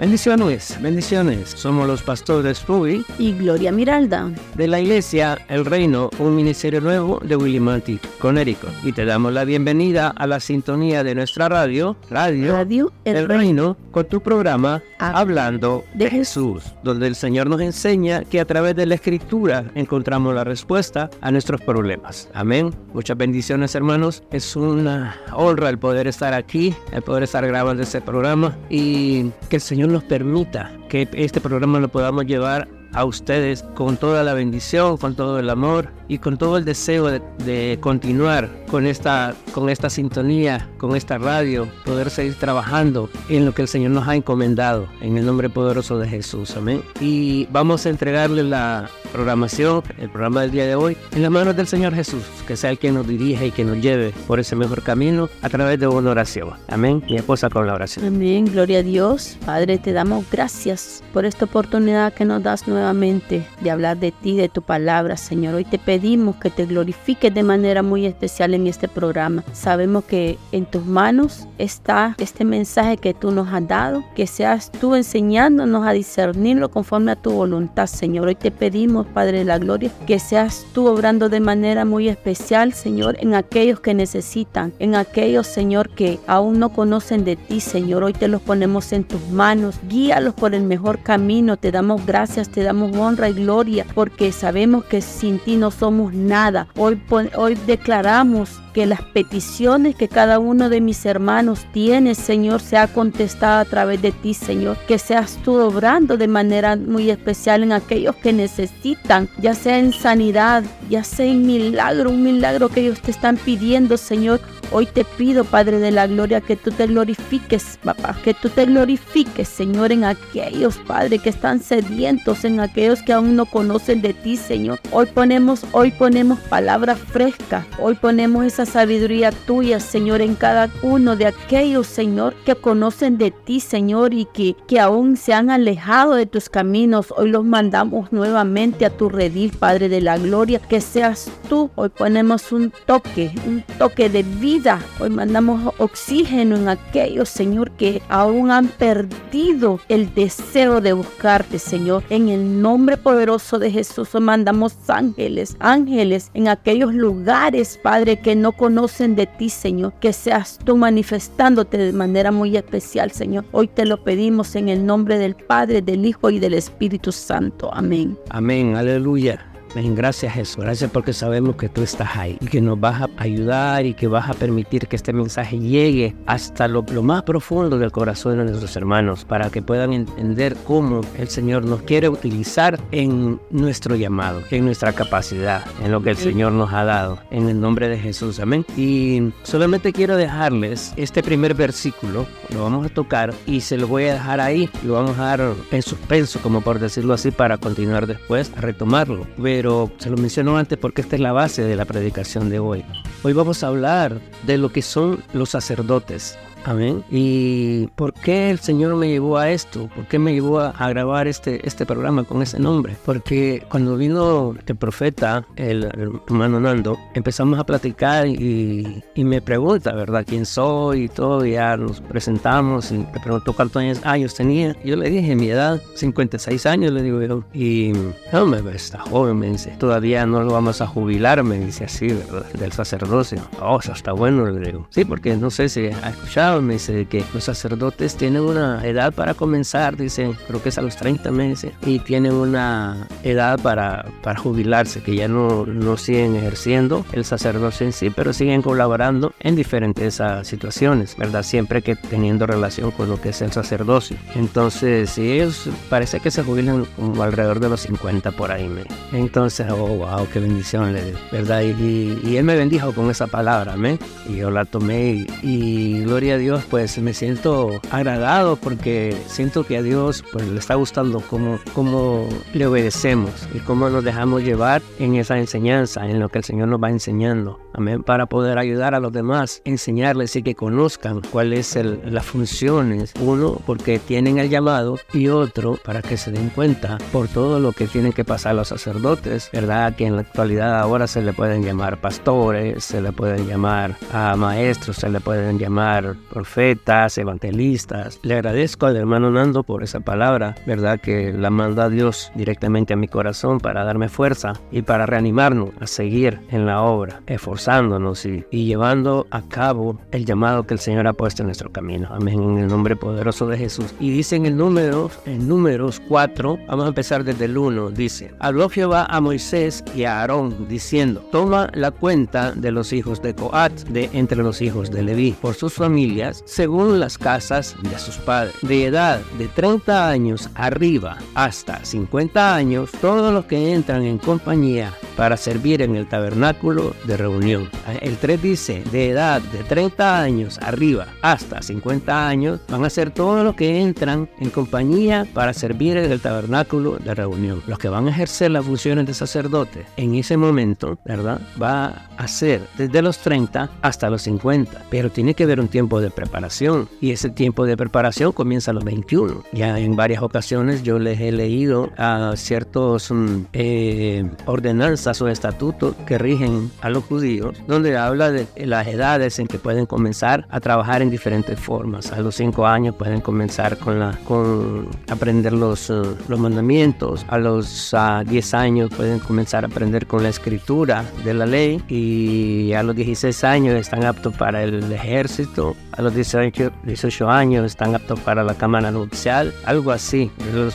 Bendiciones, bendiciones. Somos los pastores Ruby y Gloria Miralda de la iglesia El Reino, un ministerio nuevo de Willimantic, Connecticut. Y te damos la bienvenida a la sintonía de nuestra radio, Radio, radio El, Reino, con tu programa Hablando de, Jesús, donde el Señor nos enseña que a través de la escritura encontramos la respuesta a nuestros problemas. Amén. Muchas bendiciones, hermanos. Es una honra el poder estar aquí, el poder estar grabando este programa y que el Señor nos permita que este programa lo podamos llevar a ustedes con toda la bendición, con todo el amor y con todo el deseo de, continuar con esta, con esta sintonía, con esta radio, poder seguir trabajando en lo que el Señor nos ha encomendado, en el nombre poderoso de Jesús. Amén. Y vamos a entregarle la programación, el programa del día de hoy, en las manos del Señor Jesús, que sea el que nos dirija y que nos lleve por ese mejor camino a través de una oración. Amén. Mi esposa con la oración. Amén. Gloria a Dios. Padre, te damos gracias por esta oportunidad que nos das nuevamente de hablar de ti, de tu palabra, Señor. Hoy te pedimos que te glorifiques de manera muy especial en este programa. Sabemos que en tus manos está este mensaje que tú nos has dado, que seas tú enseñándonos a discernirlo conforme a tu voluntad, Señor. Hoy te pedimos, Padre de la Gloria, que seas tú obrando de manera muy especial, Señor, en aquellos que necesitan, en aquellos, Señor, que aún no conocen de ti, Señor. Hoy te los ponemos en tus manos. Guíalos por el mejor camino. Te damos gracias, te damos honra y gloria, porque sabemos que sin ti no somos nada. Hoy, hoy declaramos que las peticiones que cada uno de mis hermanos tiene, Señor, sea contestada a través de ti, Señor. Que seas tú obrando de manera muy especial en aquellos que necesitan, ya sea en sanidad, ya sea en milagro, un milagro que ellos te están pidiendo, Señor. Hoy te pido, Padre de la Gloria, que tú te glorifiques, papá, que tú te glorifiques, Señor, en aquellos, Padre, que están sedientos, en aquellos que aún no conocen de ti, Señor. Hoy ponemos, hoy ponemos palabra fresca, hoy ponemos esa sabiduría tuya, Señor, en cada uno de aquellos, Señor, que conocen de ti, Señor, y que, que aún se han alejado de tus caminos. Hoy los mandamos nuevamente a tu redil, Padre de la Gloria, que seas tú. Hoy ponemos un toque, un toque de vida Hoy mandamos oxígeno en aquellos, Señor, que aún han perdido el deseo de buscarte, Señor. En el nombre poderoso de Jesús, hoy mandamos ángeles, ángeles en aquellos lugares, Padre, que no conocen de ti, Señor. Que seas tú manifestándote de manera muy especial, Señor. Hoy te lo pedimos en el nombre del Padre, del Hijo y del Espíritu Santo. Amén. Amén. Aleluya. Gracias Jesús, gracias porque sabemos que tú estás ahí y que nos vas a ayudar y que vas a permitir que este mensaje llegue hasta lo, más profundo del corazón de nuestros hermanos para que puedan entender cómo el Señor nos quiere utilizar en nuestro llamado, en nuestra capacidad, en lo que el Señor nos ha dado, en el nombre de Jesús, amén. Y solamente quiero dejarles este primer versículo, lo vamos a tocar y se lo voy a dejar ahí, lo vamos a dar en suspenso, como por decirlo así, para continuar después a retomarlo pero se lo menciono antes porque esta es la base de la predicación de hoy. Hoy vamos a hablar de lo que son los sacerdotes. Amén. ¿Y por qué el Señor me llevó a esto? ¿Por qué me llevó a, grabar este, este programa con ese nombre? Porque cuando vino el profeta, el, hermano Nando, empezamos a platicar y, y, me pregunta, ¿verdad? ¿Quién soy? Y todo, y ya nos presentamos y me preguntó cuántos años tenía. Yo le dije, mi edad, 56 años, le digo yo. Y no, me está joven, me dice, todavía no lo vamos a jubilar, me dice así, ¿verdad? Del sacerdocio. Oh, eso está bueno, le digo. Sí, porque no sé si ha escuchado me dice que los sacerdotes tienen una edad para comenzar, dice, creo que es a los 30 meses, y tienen una edad para, para jubilarse, que ya no, no siguen ejerciendo el sacerdocio en sí, pero siguen colaborando en diferentes uh, situaciones, ¿verdad? Siempre que teniendo relación con lo que es el sacerdocio. Entonces, sí, ellos parece que se jubilan como alrededor de los 50 por ahí. Me. Entonces, oh, wow, qué bendición, le ¿verdad? Y, y, él me bendijo con esa palabra, ¿me? Y yo la tomé y, y gloria a Dios, pues me siento agradado porque siento que a Dios pues, le está gustando cómo, cómo le obedecemos y cómo nos dejamos llevar en esa enseñanza, en lo que el Señor nos va enseñando. Amén. Para poder ayudar a los demás, enseñarles y que conozcan cuáles son las funciones. Uno, porque tienen el llamado y otro, para que se den cuenta por todo lo que tienen que pasar los sacerdotes, ¿verdad? Que en la actualidad ahora se le pueden llamar pastores, se le pueden llamar a maestros, se le pueden llamar profetas, evangelistas. Le agradezco al hermano Nando por esa palabra, ¿verdad? Que la manda Dios directamente a mi corazón para darme fuerza y para reanimarnos a seguir en la obra, esforzándonos y, y llevando a cabo el llamado que el Señor ha puesto en nuestro camino. Amén, en el nombre poderoso de Jesús. Y dice en el número, en números 4, vamos a empezar desde el 1, dice, habló Jehová a Moisés y a Aarón, diciendo, toma la cuenta de los hijos de Coat, de entre los hijos de Leví, por sus familias, según las casas de sus padres, de edad de 30 años arriba hasta 50 años, todos los que entran en compañía para servir en el tabernáculo de reunión. El 3 dice, de edad de 30 años arriba hasta 50 años, van a ser todos los que entran en compañía para servir en el tabernáculo de reunión. Los que van a ejercer las funciones de sacerdote en ese momento, ¿verdad? Va a ser desde los 30 hasta los 50, pero tiene que haber un tiempo de preparación y ese tiempo de preparación comienza a los 21. Ya en varias ocasiones yo les he leído a ciertos mm, eh, ordenanzas o estatutos que rigen a los judíos, donde habla de las edades en que pueden comenzar a trabajar en diferentes formas. A los 5 años pueden comenzar con, la, con aprender los, uh, los mandamientos, a los 10 años pueden comenzar a aprender con la escritura de la ley y a los 16 años están aptos para el ejército, a los 18, 18 años están aptos para la cámara nupcial, algo así.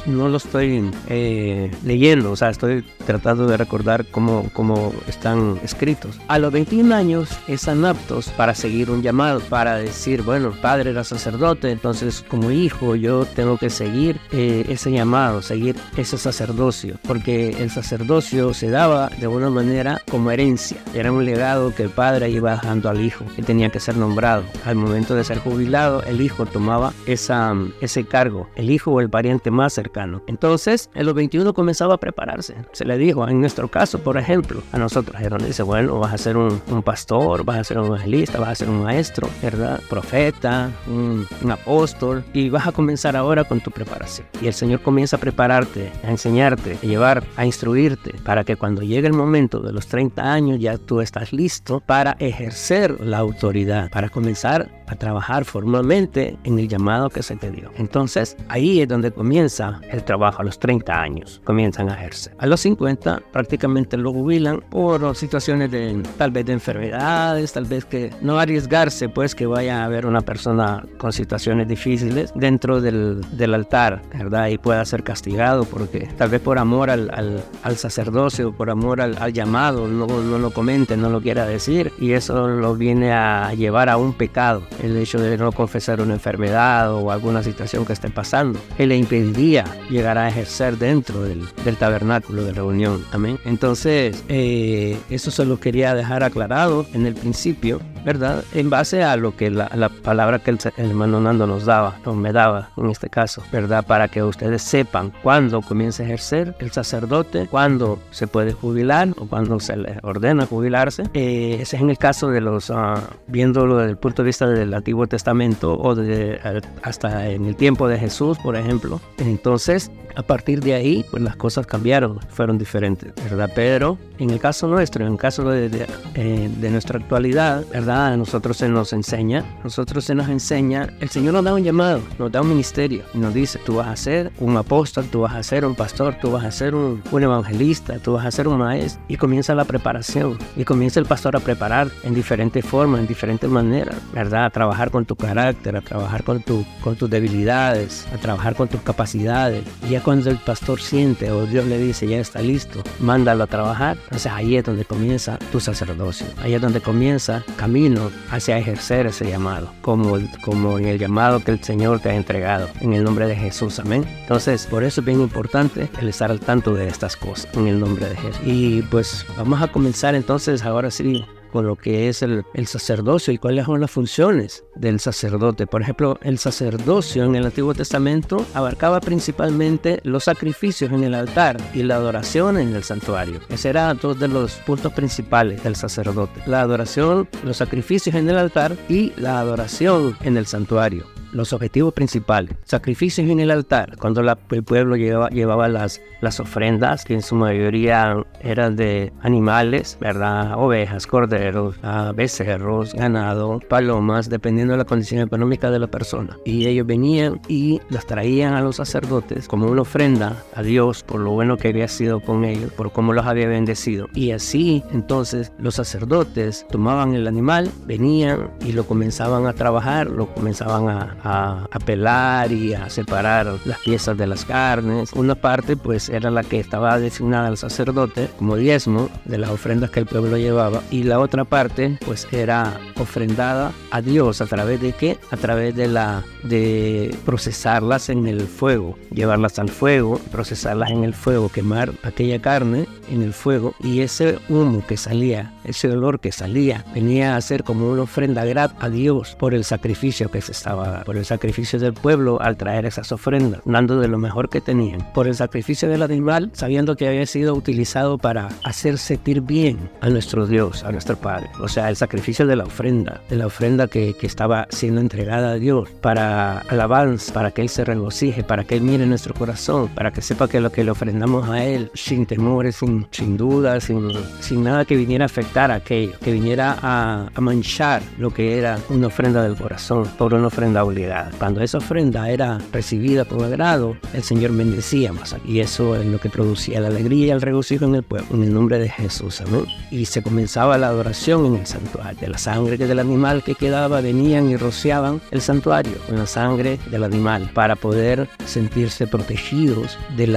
No lo estoy eh, leyendo, o sea, estoy tratando de recordar cómo, cómo están escritos. A los 21 años están aptos para seguir un llamado, para decir, bueno, padre era sacerdote, entonces como hijo yo tengo que seguir eh, ese llamado, seguir ese sacerdocio, porque el sacerdocio se daba de una manera como herencia, era un legado que el padre iba dejando al hijo, que tenía que ser nombrado. Al momento de ser jubilado, el hijo tomaba esa, ese cargo, el hijo o el pariente más cercano. Entonces, en los 21 comenzaba a prepararse. Se le dijo, en nuestro caso, por ejemplo, a nosotros, Aaron dice, bueno, vas a ser un, un pastor, vas a ser un evangelista, vas a ser un maestro, ¿verdad? Profeta, un, un apóstol, y vas a comenzar ahora con tu preparación. Y el Señor comienza a prepararte, a enseñarte, a llevar, a instruirte, para que cuando llegue el momento de los 30 años ya tú estás listo para ejercer la autoridad, para comenzar a trabajar formalmente en el llamado que se te dio. Entonces, ahí es donde comienza el trabajo, a los 30 años comienzan a ejercer. A los 50 prácticamente lo jubilan por situaciones de tal vez de enfermedades, tal vez que no arriesgarse pues que vaya a haber una persona con situaciones difíciles dentro del, del altar, ¿verdad? Y pueda ser castigado porque tal vez por amor al, al, al sacerdocio, por amor al, al llamado, no, no lo comente, no lo quiera decir y eso lo viene a llevar a un pecado el hecho de no confesar una enfermedad o alguna situación que esté pasando, que le impediría llegar a ejercer dentro del, tabernáculo de reunión. Amén. Entonces, eh, eso se lo quería dejar aclarado en el principio, ¿verdad? En base a lo que la, la palabra que el, el, hermano Nando nos daba, o me daba en este caso, ¿verdad? Para que ustedes sepan cuándo comienza a ejercer el sacerdote, cuándo se puede jubilar o cuándo se le ordena jubilarse. Eh, ese es en el caso de los, uh, viéndolo desde el punto de vista del Antiguo Testamento o de, hasta en el tiempo de Jesús, por ejemplo. Entonces, a partir de ahí, pues las cosas cambiaron, fueron diferentes, ¿verdad? Pero en el caso nuestro, en el caso de, de, eh, de, nuestra actualidad, ¿verdad? A nosotros se nos enseña, nosotros se nos enseña, el Señor nos da un llamado, nos da un ministerio y nos dice, tú vas a ser un apóstol, tú vas a ser un pastor, tú vas a ser un, un evangelista, tú vas a ser un maestro y comienza la preparación y comienza el pastor a preparar en diferentes formas, en diferentes maneras, ¿verdad? A trabajar con tu carácter, a trabajar con, tu, con tus debilidades, a trabajar con tus capacidades. Y ya cuando el pastor siente o Dios le dice, ya está listo, mándalo a trabajar, entonces ahí es donde comienza tu sacerdocio. Ahí es donde comienza camino hacia ejercer ese llamado, como, como en el llamado que el Señor te ha entregado, en el nombre de Jesús. Amén. Entonces, por eso es bien importante el estar al tanto de estas cosas, en el nombre de Jesús. Y pues vamos a comenzar entonces ahora sí con lo que es el, el, sacerdocio y cuáles son las funciones del sacerdote. Por ejemplo, el sacerdocio en el Antiguo Testamento abarcaba principalmente los sacrificios en el altar y la adoración en el santuario. Ese era dos de los puntos principales del sacerdote. La adoración, los sacrificios en el altar y la adoración en el santuario los objetivos principales. Sacrificios en el altar, cuando el pueblo llevaba, llevaba las, las ofrendas, que en su mayoría eran de animales, ¿verdad? Ovejas, corderos, ah, becerros, ganado, palomas, dependiendo de la condición económica de la persona. Y ellos venían y las traían a los sacerdotes como una ofrenda a Dios por lo bueno que había sido con ellos, por cómo los había bendecido. Y así, entonces, los sacerdotes tomaban el animal, venían y lo comenzaban a trabajar, lo comenzaban a, a, pelar y a separar las piezas de las carnes. Una parte, pues, era la que estaba designada al sacerdote como diezmo de las ofrendas que el pueblo llevaba, y la otra parte, pues, era ofrendada a Dios a través de qué? A través de la de procesarlas en el fuego, llevarlas al fuego, procesarlas en el fuego, quemar aquella carne en el fuego y ese humo que salía, ese olor que salía, venía a ser como una ofrenda grata a Dios por el sacrificio que se estaba, por el sacrificio del pueblo al traer esas ofrendas, dando de lo mejor que tenían, por el sacrificio del animal, sabiendo que había sido utilizado para hacer sentir bien a nuestro Dios, a nuestro Padre, o sea, el sacrificio de la ofrenda, de la ofrenda que, que estaba siendo entregada a Dios para alabanza, para que Él se regocije, para que Él mire nuestro corazón, para que sepa que lo que le ofrendamos a Él, sin temores, sin, sin dudas, sin, sin nada que viniera a afectar a aquello, que viniera a, a manchar lo que era una ofrenda del corazón por una ofrenda obligada. Cuando esa ofrenda era recibida por agrado, el Señor bendecía más. Y eso es lo que producía la alegría y el regocijo en el pueblo, en el nombre de Jesús. Amén. Y se comenzaba la adoración en el santuario. De la sangre del animal que quedaba, venían y rociaban el santuario con la sangre del animal para poder sentirse protegidos del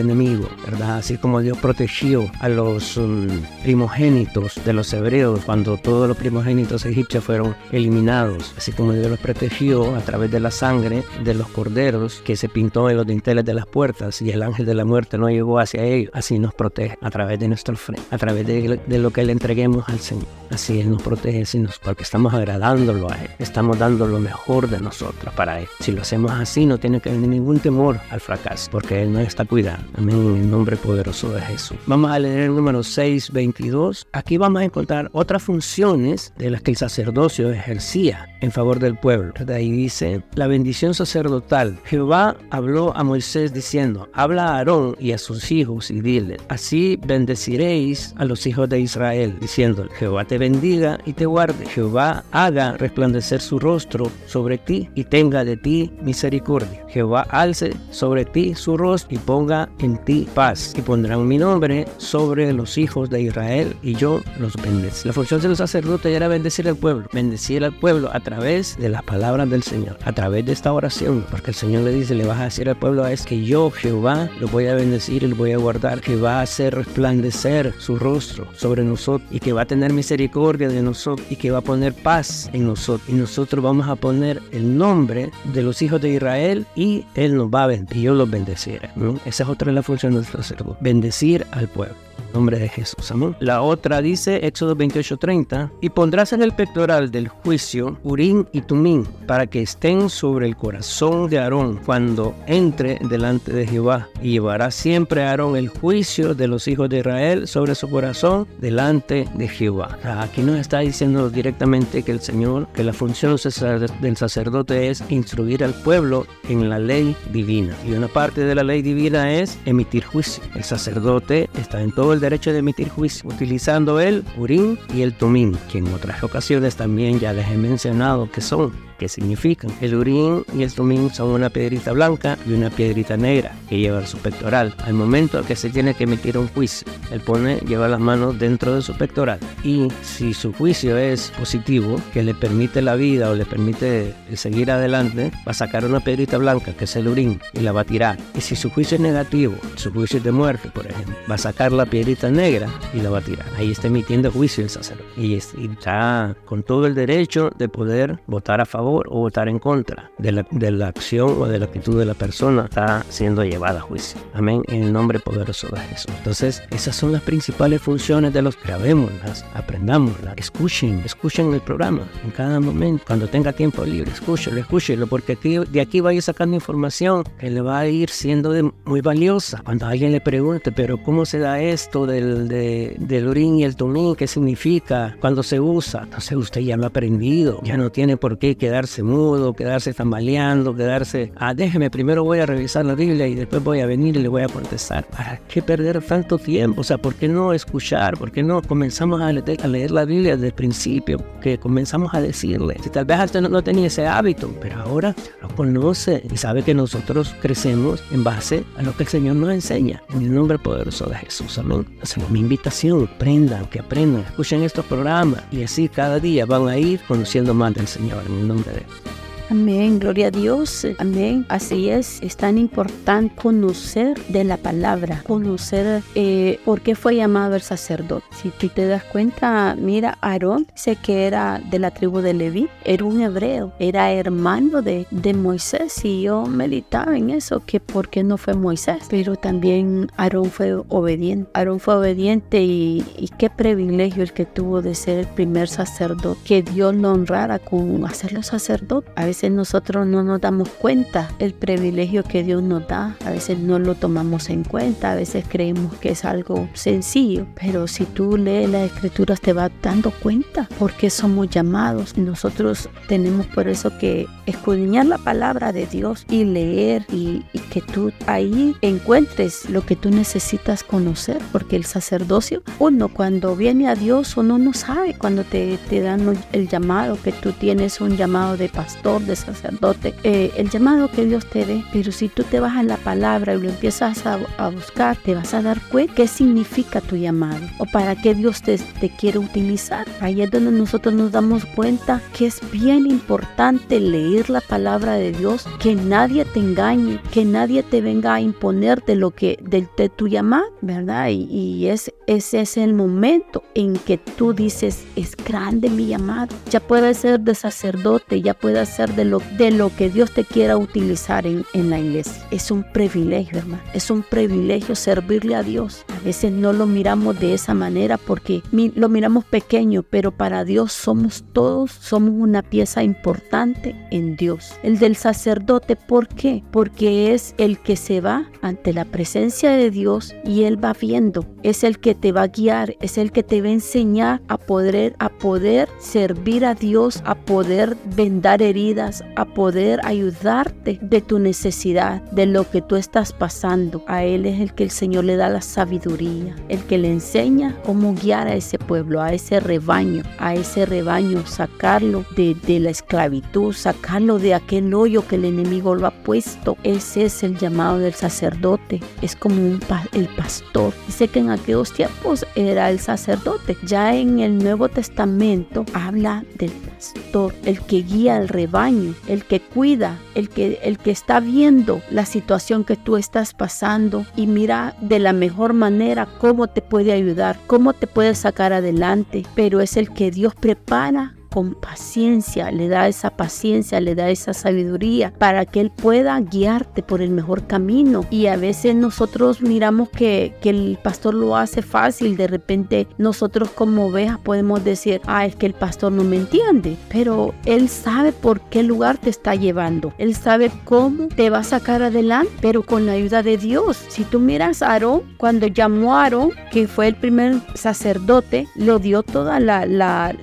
enemigo, ¿verdad? Así como Dios protegió a los um, primogénitos de los hebreos cuando todos los primogénitos egipcios fueron eliminados, así como Dios los protegió a través de la sangre de los corderos que se pintó en los dinteles de las puertas y el ángel de la muerte no llegó hacia ellos, así nos protege a través de nuestro frente, a través de, lo que le entreguemos al Señor. Así Él nos protege, porque estamos agradándolo a Él, estamos dando lo mejor de nosotros para Él. Si lo hacemos así, no tiene que haber ningún temor al fracaso, porque Él nos está cuidando. Amén, en el nombre poderoso de Jesús. Vamos a leer el número 6, 22. Aquí vamos a encontrar otras funciones de las que el sacerdocio ejercía en favor del pueblo. De ahí dice, la bendición sacerdotal. Jehová habló a Moisés diciendo, habla a Aarón y a sus hijos y dile, así bendeciréis a los hijos de Israel, diciendo, Jehová te bendiga y te guarde. Jehová haga resplandecer su rostro sobre ti y tenga de ti misericordia. Jehová alce sobre ti su rostro y ponga en ti paz. Y pondrán mi nombre sobre los hijos de Israel y yo los bendeciré. La función de los sacerdotes era bendecir al pueblo, bendecir al pueblo a través de las palabras del Señor, a través de esta oración, porque el Señor le dice, le vas a decir al pueblo es que yo, Jehová, lo voy a bendecir y lo voy a guardar, que va a hacer resplandecer su rostro sobre nosotros y que va a tener misericordia de nosotros y que va a poner paz en nosotros. Y nosotros vamos a poner el nombre de los hijos de Israel y Él nos va a bendecir yo los bendeciré. Esa es otra de las funciones del sacerdote, bendecir al pueblo nombre de Jesús. Amén. La otra dice, Éxodo 28:30, y pondrás en el pectoral del juicio Urim y Tumín, para que estén sobre el corazón de Aarón cuando entre delante de Jehová. Y llevará siempre a Aarón el juicio de los hijos de Israel sobre su corazón delante de Jehová. Aquí nos está diciendo directamente que el Señor, que la función del sacerdote es instruir al pueblo en la ley divina. Y una parte de la ley divina es emitir juicio. El sacerdote está en todo el derecho de emitir juicio, utilizando el Urim y el Tumim, que en otras ocasiones también ya les he mencionado que son ¿Qué significan. El urín y el tumín son una piedrita blanca y una piedrita negra que lleva su pectoral. Al momento que se tiene que emitir un juicio, él pone, lleva las manos dentro de su pectoral. Y si su juicio es positivo, que le permite la vida o le permite seguir adelante, va a sacar una piedrita blanca, que es el urín, y la va a tirar. Y si su juicio es negativo, su juicio es de muerte, por ejemplo, va a sacar la piedrita negra y la tirar. Ahí está emitiendo juicio el sacerdote. Y está con todo el derecho de poder votar a favor o votar en contra de la, de la acción o de la actitud de la persona está siendo llevada a juicio. Amén. En el nombre poderoso de Jesús. Entonces, esas son las principales funciones de los grabémoslas, aprendámoslas, escuchen, escuchen el programa en cada momento. Cuando tenga tiempo libre, escúchelo, escúchelo, porque aquí, de aquí vaya sacando información que le va a ir siendo muy valiosa. Cuando alguien le pregunte, pero ¿cómo se da esto del, de, del urín y el tumín? ¿Qué significa? cuando se usa? Entonces usted ya lo ha aprendido, ya no tiene por qué quedar quedarse mudo, quedarse tambaleando, quedarse, ah, déjeme, primero voy a revisar la Biblia y después voy a venir y le voy a contestar. ¿Para qué perder tanto tiempo? O sea, ¿por qué no escuchar? ¿Por qué no comenzamos a leer, a leer la Biblia desde el principio? Que comenzamos a decirle. Si tal vez antes no, tenía ese hábito, pero ahora lo conoce y sabe que nosotros crecemos en base a lo que el Señor nos enseña. En el nombre poderoso de Jesús. Amén. Hacemos mi invitación. Aprendan, que aprendan, escuchen estos programas y así cada día van a ir conociendo más del Señor en el nombre de Dios. Amén, gloria a Dios. Amén. Así es, es tan importante conocer de la palabra, conocer eh, por qué fue llamado el sacerdote. Si tú te das cuenta, mira, Aarón sé que era de la tribu de Leví, era un hebreo, era hermano de, de Moisés y yo meditaba en eso, que por qué no fue Moisés, pero también Aarón fue obediente. Aarón fue obediente y, y qué privilegio el que tuvo de ser el primer sacerdote, que Dios lo honrara con hacerlo sacerdote. A veces veces nosotros no nos damos cuenta el privilegio que Dios nos da, a veces no lo tomamos en cuenta, a veces creemos que es algo sencillo, pero si tú lees las escrituras te vas dando cuenta por qué somos llamados. Nosotros tenemos por eso que escudriñar la palabra de Dios y leer y, y que tú ahí encuentres lo que tú necesitas conocer, porque el sacerdocio, uno cuando viene a Dios, uno no sabe cuando te, te dan el llamado, que tú tienes un llamado de pastor, de sacerdote, eh, el llamado que Dios te dé, pero si tú te vas a la palabra y lo empiezas a, buscar, te vas a dar cuenta qué significa tu llamado o para qué Dios te, te quiere utilizar. Ahí es donde nosotros nos damos cuenta que es bien importante leer la palabra de Dios, que nadie te engañe, que nadie te venga a imponer de lo que de, de tu llamado, ¿verdad? Y, y es, ese es el momento en que tú dices, es grande mi llamado, ya puede ser de sacerdote, ya puede ser de lo, de lo que Dios te quiera utilizar en, en la iglesia. Es un privilegio, hermano. Es un privilegio servirle a Dios. A veces no lo miramos de esa manera porque lo miramos pequeño, pero para Dios somos todos, somos una pieza importante en Dios. El del sacerdote, ¿por qué? Porque es el que se va ante la presencia de Dios y él va viendo. Es el que te va a guiar, es el que te va a enseñar a poder, a poder servir a Dios, a poder vendar heridas a poder ayudarte de tu necesidad, de lo que tú estás pasando. A Él es el que el Señor le da la sabiduría, el que le enseña cómo guiar a ese pueblo, a ese rebaño, a ese rebaño, sacarlo de, la esclavitud, sacarlo de aquel hoyo que el enemigo lo ha puesto. Ese es el llamado del sacerdote. Es como el pastor. Dice que en aquellos tiempos era el sacerdote. Ya en el Nuevo Testamento habla del pastor, el que guía al rebaño el que cuida, el que, el que está viendo la situación que tú estás pasando y mira de la mejor manera cómo te puede ayudar, cómo te puede sacar adelante, pero es el que Dios prepara con paciencia, le da esa paciencia, le da esa sabiduría para que Él pueda guiarte por el mejor camino. Y a veces nosotros miramos que, que el pastor lo hace fácil, de repente nosotros como ovejas podemos decir, ah, es que el pastor no me entiende, pero Él sabe por qué lugar te está llevando, Él sabe cómo te va a sacar adelante, pero con la ayuda de Dios. Si tú miras a Aarón, cuando llamó a Aarón, que fue el primer sacerdote, lo dio toda la, la,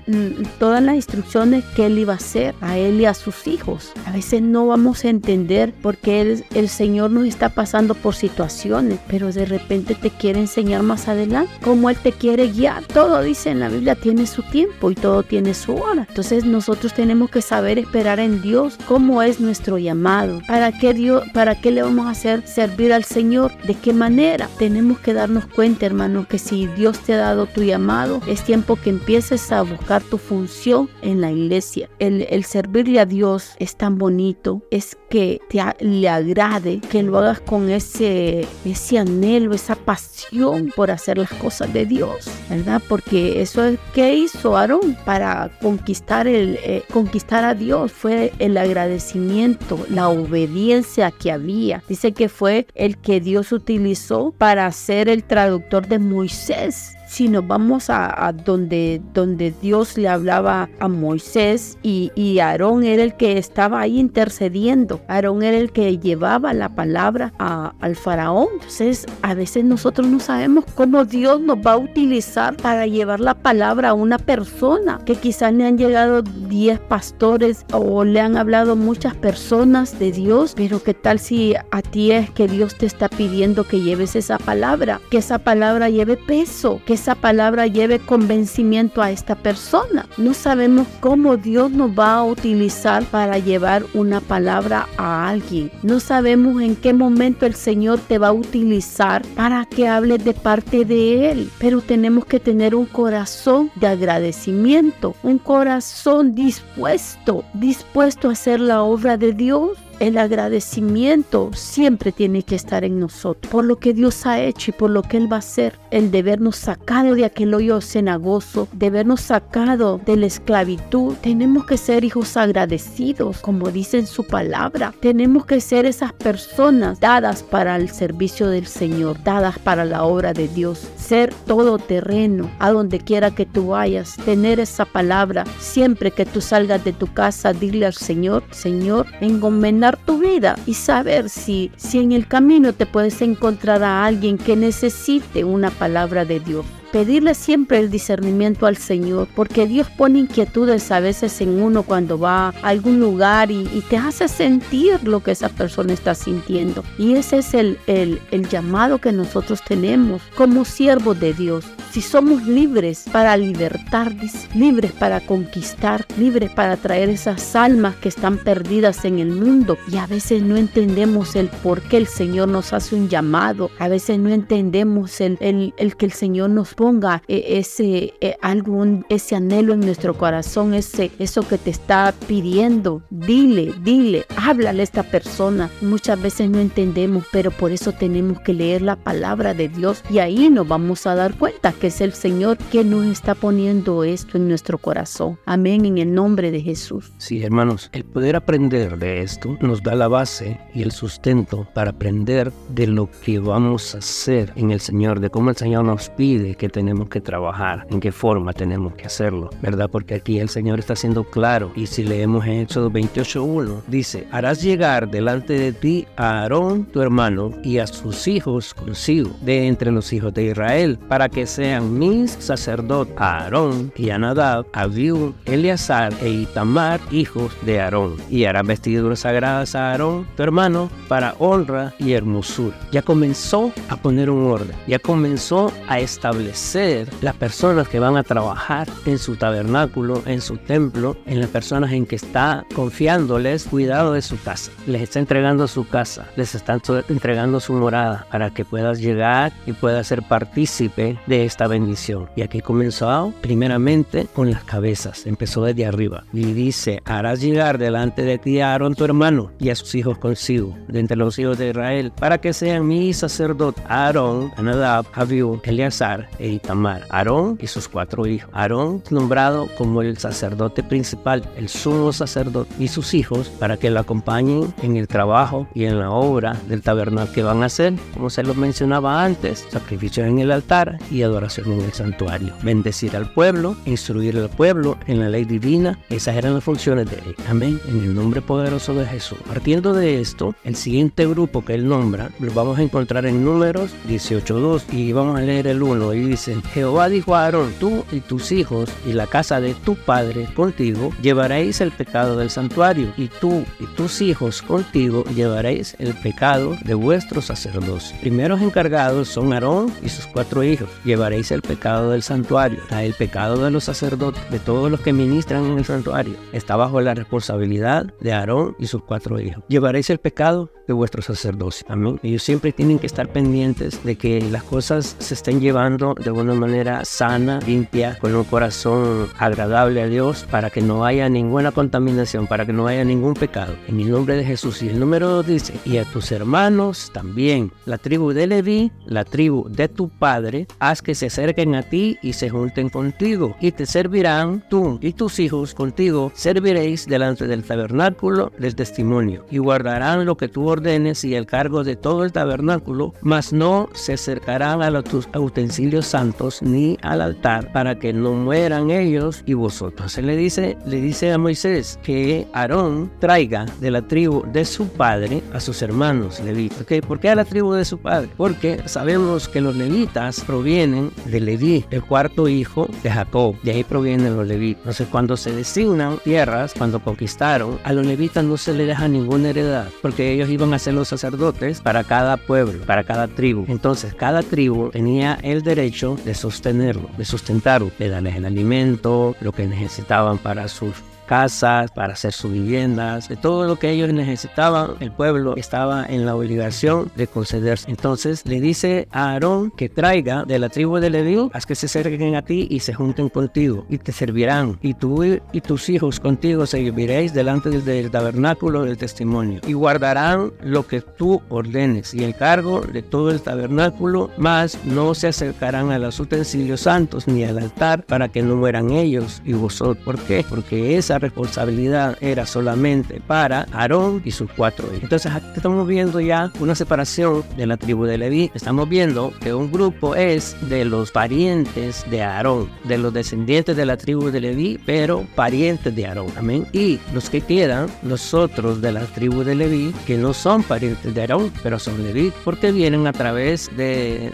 toda la instrucciones que él iba a hacer a él y a sus hijos. A veces no vamos a entender por qué el, el Señor nos está pasando por situaciones, pero de repente te quiere enseñar más adelante cómo Él te quiere guiar. Todo dice en la Biblia tiene su tiempo y todo tiene su hora. Entonces nosotros tenemos que saber esperar en Dios cómo es nuestro llamado. ¿Para qué Dios, para qué le vamos a hacer servir al Señor? ¿De qué manera? Tenemos que darnos cuenta, hermano, que si Dios te ha dado tu llamado, es tiempo que empieces a buscar tu función en la iglesia. El, servirle a Dios es tan bonito, es que te le agrade, que lo hagas con ese, ese anhelo, esa pasión por hacer las cosas de Dios, ¿verdad? Porque eso es que hizo Aarón para conquistar, el, eh, conquistar a Dios, fue el agradecimiento, la obediencia que había. Dice que fue el que Dios utilizó para ser el traductor de Moisés si nos vamos a, donde, donde Dios le hablaba a Moisés y, y Aarón era el que estaba ahí intercediendo, Aarón era el que llevaba la palabra al faraón. Entonces, a veces nosotros no sabemos cómo Dios nos va a utilizar para llevar la palabra a una persona que quizás le han llegado 10 pastores o le han hablado muchas personas de Dios, pero qué tal si a ti es que Dios te está pidiendo que lleves esa palabra, que esa palabra lleve peso, que esa palabra lleve convencimiento a esta persona. No sabemos cómo Dios nos va a utilizar para llevar una palabra a alguien. No sabemos en qué momento el Señor te va a utilizar para que hables de parte de Él, pero tenemos que tener un corazón de agradecimiento, un corazón dispuesto, dispuesto a hacer la obra de Dios el agradecimiento siempre tiene que estar en nosotros por lo que Dios ha hecho y por lo que Él va a hacer. El de vernos sacado de aquel hoyo cenagoso, de vernos sacado de la esclavitud. Tenemos que ser hijos agradecidos, como dice en su palabra. Tenemos que ser esas personas dadas para el servicio del Señor, dadas para la obra de Dios. Ser todoterreno, a donde quiera que tú vayas. Tener esa palabra. Siempre que tú salgas de tu casa, dile al Señor, Señor, tu vida y saber si, si en el camino te puedes encontrar a alguien que necesite una palabra de Dios pedirle siempre el discernimiento al Señor, porque Dios pone inquietudes a veces en uno cuando va a algún lugar y, te hace sentir lo que esa persona está sintiendo. Y ese es el, el, el llamado que nosotros tenemos como siervos de Dios. Si somos libres para libertar, libres para conquistar, libres para traer esas almas que están perdidas en el mundo y a veces no entendemos el por qué el Señor nos hace un llamado, a veces no entendemos el, el, el que el Señor nos ponga eh, ese eh, algún ese anhelo en nuestro corazón, ese eso que te está pidiendo. Dile, dile, háblale a esta persona. Muchas veces no entendemos, pero por eso tenemos que leer la palabra de Dios y ahí nos vamos a dar cuenta que es el Señor que nos está poniendo esto en nuestro corazón. Amén en el nombre de Jesús. Sí, hermanos, el poder aprender de esto nos da la base y el sustento para aprender de lo que vamos a hacer en el Señor, de cómo el Señor nos pide que tenemos que trabajar, en qué forma tenemos que hacerlo, ¿verdad? Porque aquí el Señor está siendo claro. Y si leemos en Éxodo 28.1, dice, harás llegar delante de ti a Aarón, tu hermano, y a sus hijos consigo, de entre los hijos de Israel, para que sean mis sacerdotes, Aarón y Anadab, Abiú, Eleazar e Itamar, hijos de Aarón. Y harás vestiduras sagradas a Aarón, tu hermano, para honra y hermosura. Ya comenzó a poner un orden, ya comenzó a establecer ser las personas que van a trabajar en su tabernáculo, en su templo, en las personas en que está confiándoles cuidado de su casa. Les está entregando su casa, les está entregando su morada para que puedas llegar y puedas ser partícipe de esta bendición. Y aquí comenzó primeramente con las cabezas, empezó desde arriba y dice, harás llegar delante de ti a Aarón tu hermano y a sus hijos consigo, de entre los hijos de Israel, para que sean mi sacerdote Aarón, Anadab, Abiú, Eleazar e Itamar, Aarón y sus cuatro hijos. Aarón nombrado como el sacerdote principal, el sumo sacerdote, y sus hijos para que lo acompañen en el trabajo y en la obra del tabernáculo que van a hacer, como se lo mencionaba antes, sacrificio en el altar y adoración en el santuario. Bendecir al pueblo, instruir al pueblo en la ley divina, esas eran las funciones de él. Amén, en el nombre poderoso de Jesús. Partiendo de esto, el siguiente grupo que él nombra lo vamos a encontrar en números 18.2 y vamos a leer el 1 y dice Jehová dijo a Aarón, tú y tus hijos y la casa de tu padre contigo llevaréis el pecado del santuario, y tú y tus hijos contigo llevaréis el pecado de vuestro sacerdocio. Primeros encargados son Aarón y sus cuatro hijos. Llevaréis el pecado del santuario, el pecado de los sacerdotes, de todos los que ministran en el santuario. Está bajo la responsabilidad de Aarón y sus cuatro hijos. Llevaréis el pecado de vuestro sacerdocio. Amén. Ellos siempre tienen que estar pendientes de que las cosas se estén llevando de una manera sana, limpia, con un corazón agradable a Dios, para que no haya ninguna contaminación, para que no haya ningún pecado. En el nombre de Jesús. Y el número 2 dice, y a tus hermanos también, la tribu de Leví, la tribu de tu padre, haz que se acerquen a ti y se junten contigo, y te servirán tú y tus hijos contigo, serviréis delante del tabernáculo del testimonio, y guardarán lo que tú ordenes y el cargo de todo el tabernáculo, mas no se acercarán a los utensilios santos ni al altar para que no mueran ellos y vosotros. Entonces le dice, le dice a Moisés que Aarón traiga de la tribu de su padre a sus hermanos levitas. ¿Okay? ¿Por qué a la tribu de su padre? Porque sabemos que los levitas provienen de Leví, el cuarto hijo de Jacob. De ahí provienen los levitas. Entonces cuando se designan tierras, cuando conquistaron, a los levitas no se les deja ninguna heredad, porque ellos iban a ser los sacerdotes para cada pueblo, para cada tribu. Entonces cada tribu tenía el derecho de sostenerlo, de sustentarlo, de darles el alimento, lo que necesitaban para sus casas, para hacer sus viviendas, de todo lo que ellos necesitaban, el pueblo estaba en la obligación de concederse. Entonces le dice a Aarón que traiga de la tribu de Leví, haz que se acerquen a ti y se junten contigo y te servirán. Y tú y tus hijos contigo serviréis delante del, tabernáculo del testimonio y guardarán lo que tú ordenes y el cargo de todo el tabernáculo, más no se acercarán a los utensilios santos ni al altar para que no mueran ellos y vosotros. ¿Por qué? Porque esa responsabilidad era solamente para Aarón y sus cuatro hijos. Entonces aquí estamos viendo ya una separación de la tribu de Leví. Estamos viendo que un grupo es de los parientes de Aarón, de los descendientes de la tribu de Leví, pero parientes de Aarón. Amén. Y los que quedan, los otros de la tribu de Leví, que no son parientes de Aarón, pero son Leví, porque vienen a través de,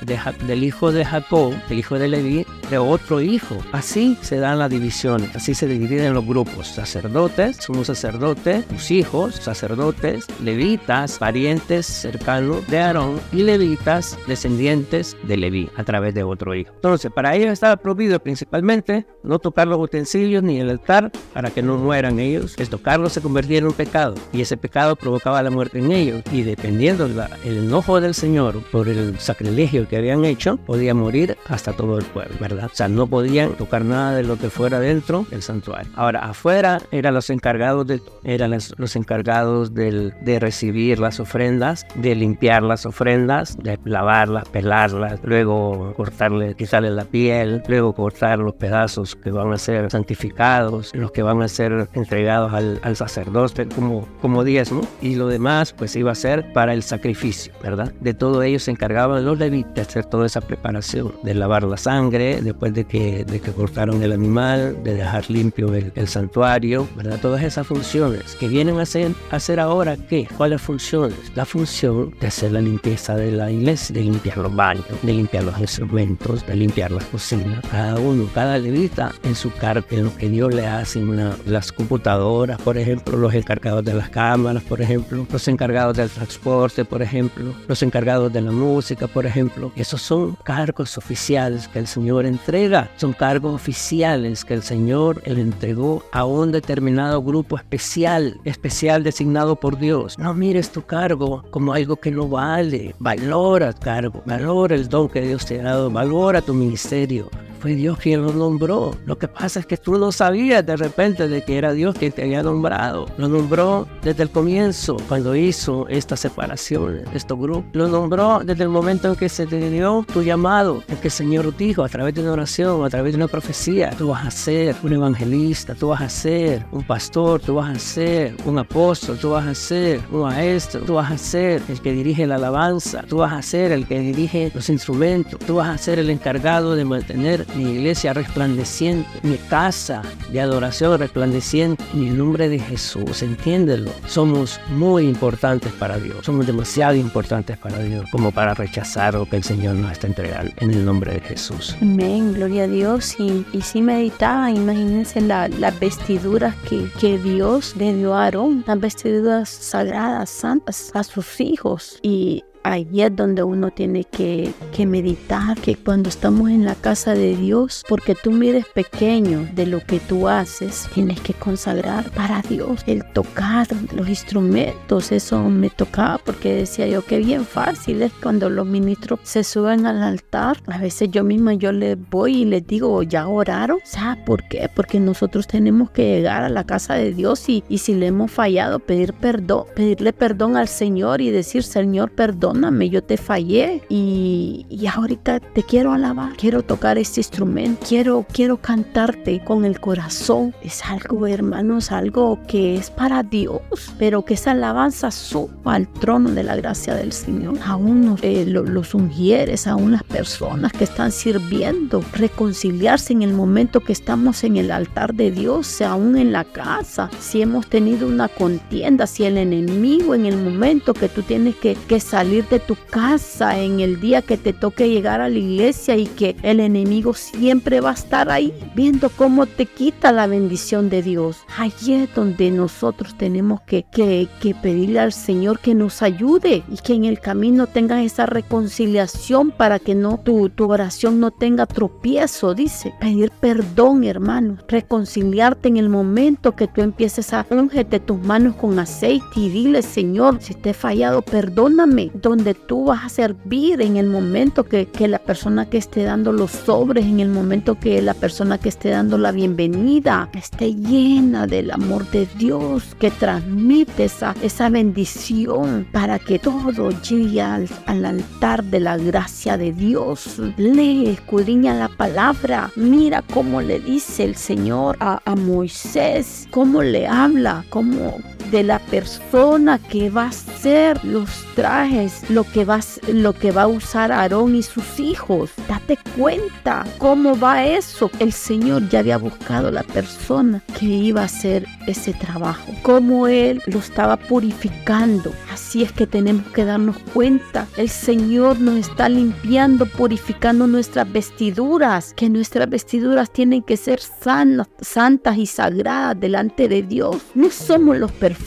del hijo de Jacob, el hijo de Leví, de otro hijo. Así se dan las divisiones, así se dividen los grupos sacerdotes, somos sacerdotes, sus hijos, sacerdotes, levitas, parientes cercanos de Aarón y levitas, descendientes de Leví, a través de otro hijo. Entonces, para ellos estaba prohibido principalmente no tocar los utensilios ni el altar para que no mueran ellos. El tocarlos se convertía en un pecado y ese pecado provocaba la muerte en ellos y dependiendo del enojo del Señor por el sacrilegio que habían hecho, podía morir hasta todo el pueblo, ¿verdad? O sea, no podían tocar nada de lo que fuera dentro del santuario. Ahora, afuera eran los encargados, de, eran los, encargados de recibir las ofrendas, de limpiar las ofrendas, de lavarlas, pelarlas, luego cortarle, quitarle la piel, luego cortar los pedazos que van a ser santificados, los que van a ser entregados al, sacerdote como, como diezmo, y lo demás pues iba a ser para el sacrificio, ¿verdad? De todo ello se encargaban los levitas de hacer toda esa preparación, de lavar la sangre después de que, de que cortaron el animal, de dejar limpio el, el santuario, ¿verdad? Todas esas funciones que vienen a hacer, hacer ahora, ¿qué? ¿Cuáles funciones? La función de hacer la limpieza de la iglesia, de limpiar los baños, de limpiar los instrumentos, de limpiar las cocinas. Cada uno, cada levita en su cargo, en lo que Dios le hace, las computadoras, por ejemplo, los encargados de las cámaras, por ejemplo, los encargados del transporte, por ejemplo, los encargados de la música, por ejemplo. Esos son cargos oficiales que el Señor entrega, son cargos oficiales que el Señor le entregó a un un determinado grupo especial, especial designado por Dios. No mires tu cargo como algo que no vale. Valora tu cargo, valora el don que Dios te ha dado, valora tu ministerio, fue Dios quien lo nombró. Lo que pasa es que tú no sabías de repente de que era Dios quien te había nombrado. Lo nombró desde el comienzo, cuando hizo esta separación, este grupo. Lo nombró desde el momento en que se te dio tu llamado, en que el Señor dijo a través de una oración, a través de una profecía, tú vas a ser un evangelista, tú vas a ser un pastor, tú vas a ser un apóstol, tú vas a ser un maestro, tú vas a ser el que dirige la alabanza, tú vas a ser el que dirige los instrumentos, tú vas a ser el encargado de mantener mi iglesia resplandeciente, mi casa de adoración resplandeciente, mi nombre de Jesús, entiéndelo. Somos muy importantes para Dios, somos demasiado importantes para Dios como para rechazar lo que el Señor nos está entregando en el nombre de Jesús. Amén, gloria a Dios. Y, y si meditaba, imagínense las vestiduras que, que Dios le dio a Aarón, las vestiduras sagradas, santas a sus hijos. Y Ahí es donde uno tiene que, que, meditar, que cuando estamos en la casa de Dios, porque tú mires pequeño de lo que tú haces, tienes que consagrar para Dios, el tocar los instrumentos, eso me tocaba porque decía yo que bien fácil es cuando los ministros se suben al altar, a veces yo misma yo les voy y les digo, ya oraron, ¿sabes por qué? Porque nosotros tenemos que llegar a la casa de Dios y, y si le hemos fallado, pedir perdón, pedirle perdón al Señor y decir, Señor, perdón perdóname, yo te fallé y, y ahorita te quiero alabar, quiero tocar este instrumento, quiero, quiero cantarte con el corazón. Es algo, hermanos, algo que es para Dios, pero que esa alabanza suba al trono de la gracia del Señor. Aún eh, los ungieres, aún las personas que están sirviendo, reconciliarse en el momento que estamos en el altar de Dios, aún en la casa, si hemos tenido una contienda, si el enemigo en el momento que tú tienes que, que salir de tu casa, en el día que te toque llegar a la iglesia y que el enemigo siempre va a estar ahí viendo cómo te quita la bendición de Dios. Allí es donde nosotros tenemos que, que, que pedirle al Señor que nos ayude y que en el camino tenga esa reconciliación para que no tu, tu oración no tenga tropiezo, dice. Pedir perdón, hermano. Reconciliarte en el momento que tú empieces a ungete tus manos con aceite y dile, Señor, si te he fallado, perdóname. Donde tú vas a servir en el momento que, que la persona que esté dando los sobres, en el momento que la persona que esté dando la bienvenida esté llena del amor de Dios, que transmite esa, esa bendición para que todo llegue al, altar de la gracia de Dios. Lee, escudriña la palabra. Mira cómo le dice el Señor a, a Moisés, cómo le habla, cómo de la persona que va a hacer los trajes, lo que va, lo que va a usar Aarón y sus hijos. Date cuenta cómo va eso. El Señor ya había buscado la persona que iba a hacer ese trabajo, cómo Él lo estaba purificando. Así es que tenemos que darnos cuenta. El Señor nos está limpiando, purificando nuestras vestiduras, que nuestras vestiduras tienen que ser sanas, santas y sagradas delante de Dios. No somos los perfectos,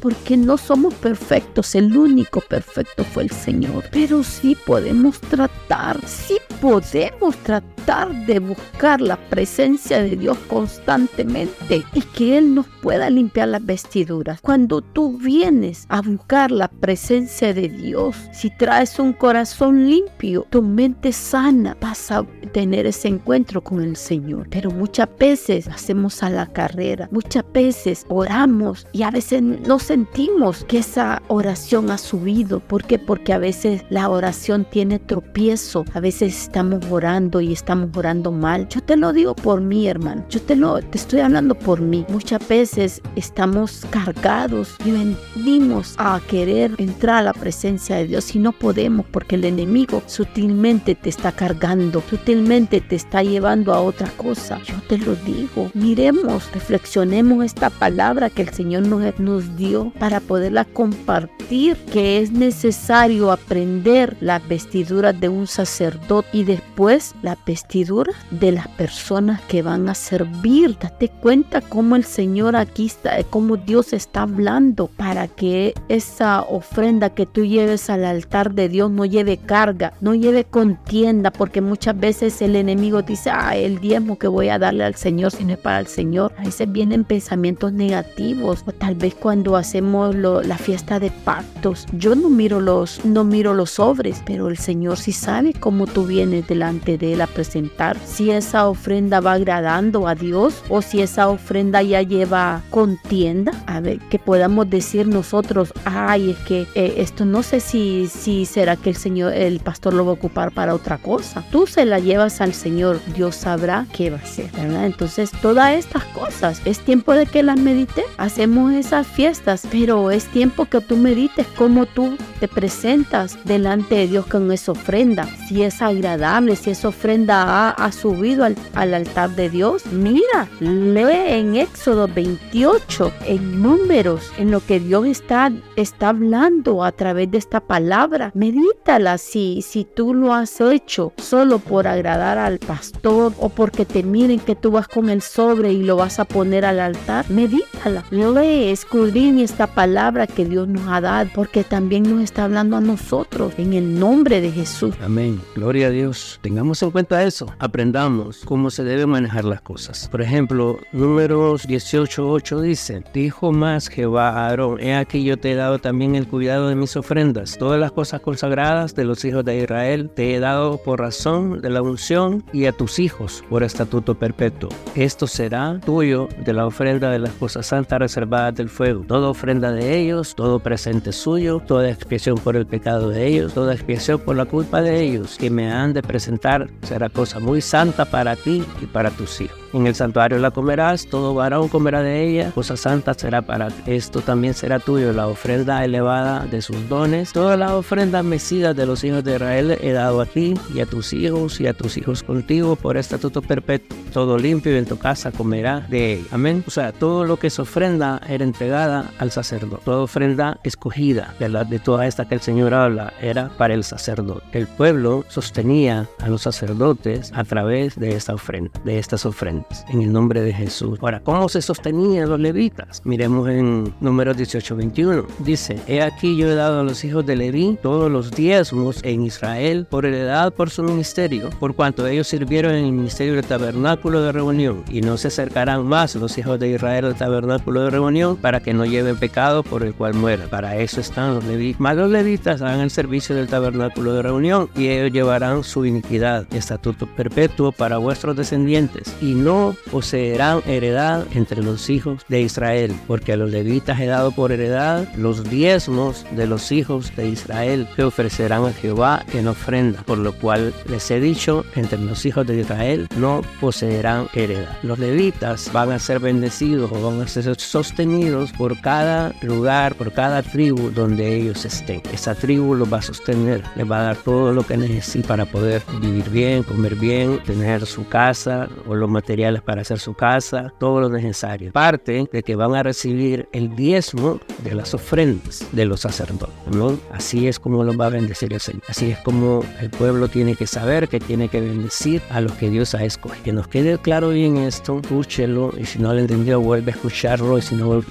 porque no somos perfectos. El único perfecto fue el Señor. Pero sí podemos tratar, sí podemos tratar de buscar la presencia de Dios constantemente y que Él nos pueda limpiar las vestiduras. Cuando tú vienes a buscar la presencia de Dios, si traes un corazón limpio, tu mente sana, vas a tener ese encuentro con el Señor. Pero muchas veces hacemos a la carrera, muchas veces oramos y a veces no sentimos que esa oración ha subido. ¿Por qué? Porque a veces la oración tiene tropiezo, a veces estamos orando y estamos orando mal. Yo te lo digo por mí, hermano. Yo te lo te estoy hablando por mí. Muchas veces estamos cargados y venimos a querer entrar a la presencia de Dios y no podemos porque el enemigo sutilmente te está cargando, sutilmente te está llevando a otra cosa. Yo te lo digo. Miremos, reflexionemos esta palabra que el Señor nos, nos dio para poderla compartir, que es necesario aprender las vestiduras de un sacerdote y después la vestidura de las personas que van a servir. Date cuenta cómo el Señor aquí está, cómo Dios está hablando para que esa ofrenda que tú lleves al altar de Dios no lleve carga, no lleve contienda, porque muchas veces el enemigo dice, ah, el diezmo que voy a darle al Señor si no es para el Señor. A veces vienen pensamientos negativos, o tal vez cuando hacemos la fiesta de pactos, yo no miro los, no miro los sobres, pero el Señor sí sabe cómo tú vienes delante de Él a presentar, si esa ofrenda va agradando a Dios o si esa ofrenda ya lleva contienda, a ver, que podamos decir nosotros, ay, es que eh, esto no sé si, si será que el Señor, el pastor lo va a ocupar para otra cosa. Tú se la llevas al Señor, Dios sabrá qué va a hacer, ¿verdad? Entonces, todas estas cosas, es tiempo de que las medite, hacemos esas fiestas, pero es tiempo que tú medites cómo tú te presentas delante de Dios con esa ofrenda, si es agradable, si esa ofrenda ha, subido al, al, altar de Dios. Mira, lee en Éxodo 28, en números, en lo que Dios está, está hablando a través de esta palabra. Medítala si, si tú lo has hecho solo por agradar al pastor o porque te miren que tú vas con el sobre y lo vas a poner al altar. Medítala, lee, escudriña esta palabra que Dios nos ha dado porque también nos está hablando a nosotros en el nombre de Jesús. Amén. Gloria a Dios. Tengamos en cuenta eso. Aprendamos cómo se deben manejar las cosas. Por ejemplo, números 18.8 dice, dijo más Jehová a Aarón, he aquí yo te he dado también el cuidado de mis ofrendas. Todas las cosas consagradas de los hijos de Israel te he dado por razón de la unción y a tus hijos por estatuto perpetuo. Esto será tuyo de la ofrenda de las cosas santas reservadas del fuego. Toda ofrenda de ellos, todo presente suyo, toda expiación por el pecado de ellos, toda expiación por la culpa de ellos que me han de presentar será cosa muy santa para ti y para tus hijos. En el santuario la comerás, todo varón comerá de ella, cosa santa será para ti. Esto también será tuyo, la ofrenda elevada de sus dones. Todas las ofrendas mecidas de los hijos de Israel he dado a ti y a tus hijos y a tus hijos contigo por estatuto perpetuo. Todo limpio y en tu casa comerá de ella. Amén. O sea, todo lo que es ofrenda era entregada al sacerdote. Toda ofrenda escogida de, la, de toda esta que el Señor habla era para el sacerdote. El pueblo sostenía a los sacerdotes a través de esta ofrenda, de estas ofrendas, en el nombre de Jesús. Ahora, ¿cómo se sostenían los levitas? Miremos en números 18-21. Dice, he aquí yo he dado a los hijos de Leví todos los diezmos en Israel por heredad por su ministerio, por cuanto ellos sirvieron en el ministerio del tabernáculo de reunión, y no se acercarán más los hijos de Israel al tabernáculo de reunión para que no lleven pecado por el cual mueran. Para eso están los levitas. Más los levitas hagan el servicio del tabernáculo de reunión y ellos llevarán su iniquidad, estatuto perpetuo para vuestros descendientes, y no poseerán heredad entre los hijos de Israel, porque a los levitas he dado por heredad los diezmos de los hijos de Israel que ofrecerán a Jehová en ofrenda, por lo cual les he dicho, entre los hijos de Israel no poseerán heredad. Los levitas van a ser bendecidos o van a ser sostenidos por cada lugar, por cada tribu donde ellos estén. Esa tribu los va a sostener, les va a dar todo lo que necesita para poder vivir bien, comer bien, tener su casa o los materiales para hacer su casa, todo lo necesario. Parte de que van a recibir el diezmo de las ofrendas de los sacerdotes. ¿no? Así es como los va a bendecir el Señor. Así es como el pueblo tiene que saber que tiene que bendecir a los que Dios ha escogido. Que nos quede claro bien esto, escúchelo y si no lo entendió vuelve a escucharlo y si no lo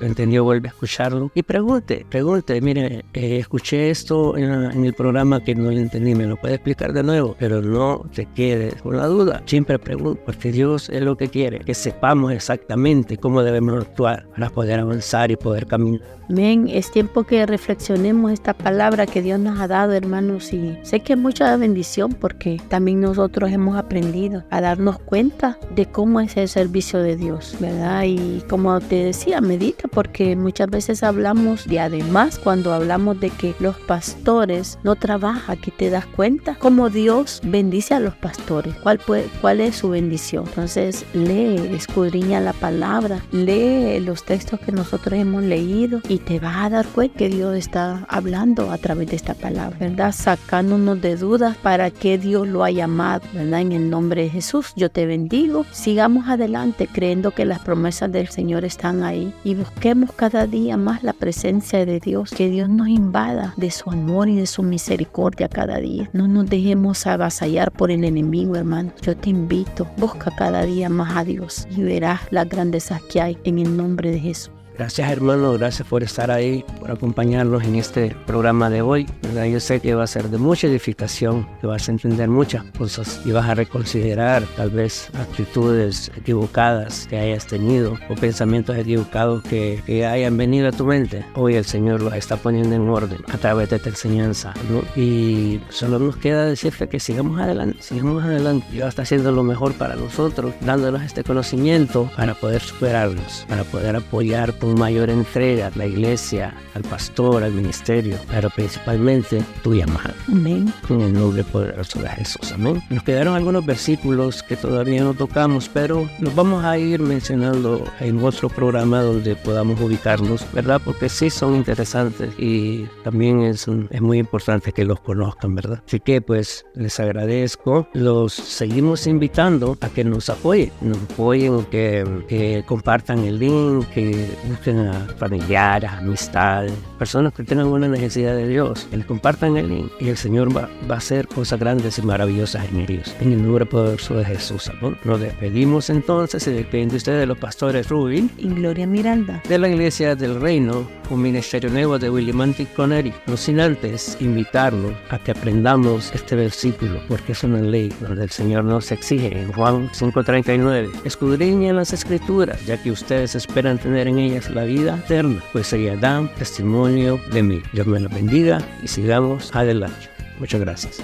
entendió vuelve a escucharlo y pregunte, pregunte, mire, eh, escuché esto en, en, el programa que no lo entendí, me lo puede explicar de nuevo, pero no te quedes con la duda, siempre pregunte, porque Dios es lo que quiere, que sepamos exactamente cómo debemos actuar para poder avanzar y poder caminar. Amén, es tiempo que reflexionemos esta palabra que Dios nos ha dado, hermanos, y sé que es mucha bendición porque también nosotros hemos aprendido a darnos cuenta de cómo es el servicio de Dios, ¿verdad? Y como te decía, medita porque muchas veces hablamos de además cuando hablamos de que los pastores no trabajan, que te das cuenta cómo Dios bendice a los pastores, cuál, cuál es su bendición. Entonces lee, escudriña la palabra, lee los textos que nosotros hemos leído y te vas a dar cuenta que Dios está hablando a través de esta palabra, ¿verdad? Sacándonos de dudas para que Dios lo ha llamado, ¿verdad? En el nombre de Jesús, yo te bendigo. Sigamos adelante creyendo que las promesas del Señor están ahí y busquemos cada día más la presencia de Dios, que Dios nos invada de su amor y de su misericordia cada día. No nos dejemos avasallar por el enemigo, hermano. Yo te invito, busca cada día más a Dios y verás las grandezas que hay en el nombre de Jesús. Gracias hermano, gracias por estar ahí, por acompañarnos en este programa de hoy. ¿verdad? Yo sé que va a ser de mucha edificación, que vas a entender muchas cosas y vas a reconsiderar tal vez actitudes equivocadas que hayas tenido o pensamientos equivocados que, que hayan venido a tu mente. Hoy el Señor los está poniendo en orden a través de esta enseñanza. ¿no? Y solo nos queda decirte que sigamos adelante, sigamos adelante. Dios está haciendo lo mejor para nosotros, dándonos este conocimiento para poder superarnos, para poder apoyar con mayor entrega a la iglesia, al pastor, al ministerio, pero principalmente tu llamada. Amén. En el nombre poderoso de Jesús. Amén. Nos quedaron algunos versículos que todavía no tocamos, pero los vamos a ir mencionando en otro programa donde podamos ubicarlos, ¿verdad? Porque sí son interesantes y también es, es muy importante que los conozcan, ¿verdad? Así que pues les agradezco. Los seguimos invitando a que nos apoyen, nos apoyen, que, que compartan el link, que busquen a familiares, amistades, personas que tengan una necesidad de Dios, que les compartan el link y el Señor va, va a hacer cosas grandes y maravillosas en ellos. En el nombre poderoso de Jesús, amor. Nos despedimos entonces y despiden de ustedes de los pastores Rubin Y Gloria Miranda. de la Iglesia del Reino, un ministerio nuevo de Willimantic Connery. No sin antes invitarlos a que aprendamos este versículo, porque es una ley donde el Señor nos exige en Juan 5:39. Escudriñen las escrituras, ya que ustedes esperan tener en ellas la vida eterna, pues ellas dan testimonio de mí. Dios me los bendiga y sigamos adelante. Muchas gracias.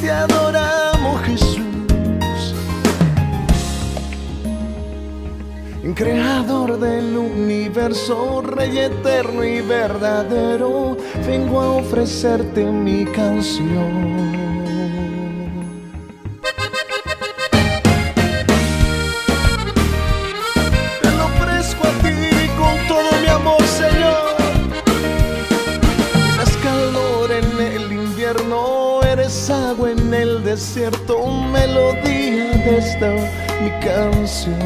Te adoramos Jesús, creador del universo, rey eterno y verdadero, vengo a ofrecerte mi canción. desierto melodía de esta mi canción.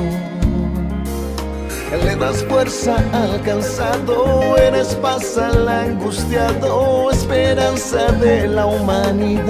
Le das fuerza al cansado, eres paz al angustiado, esperanza de la humanidad.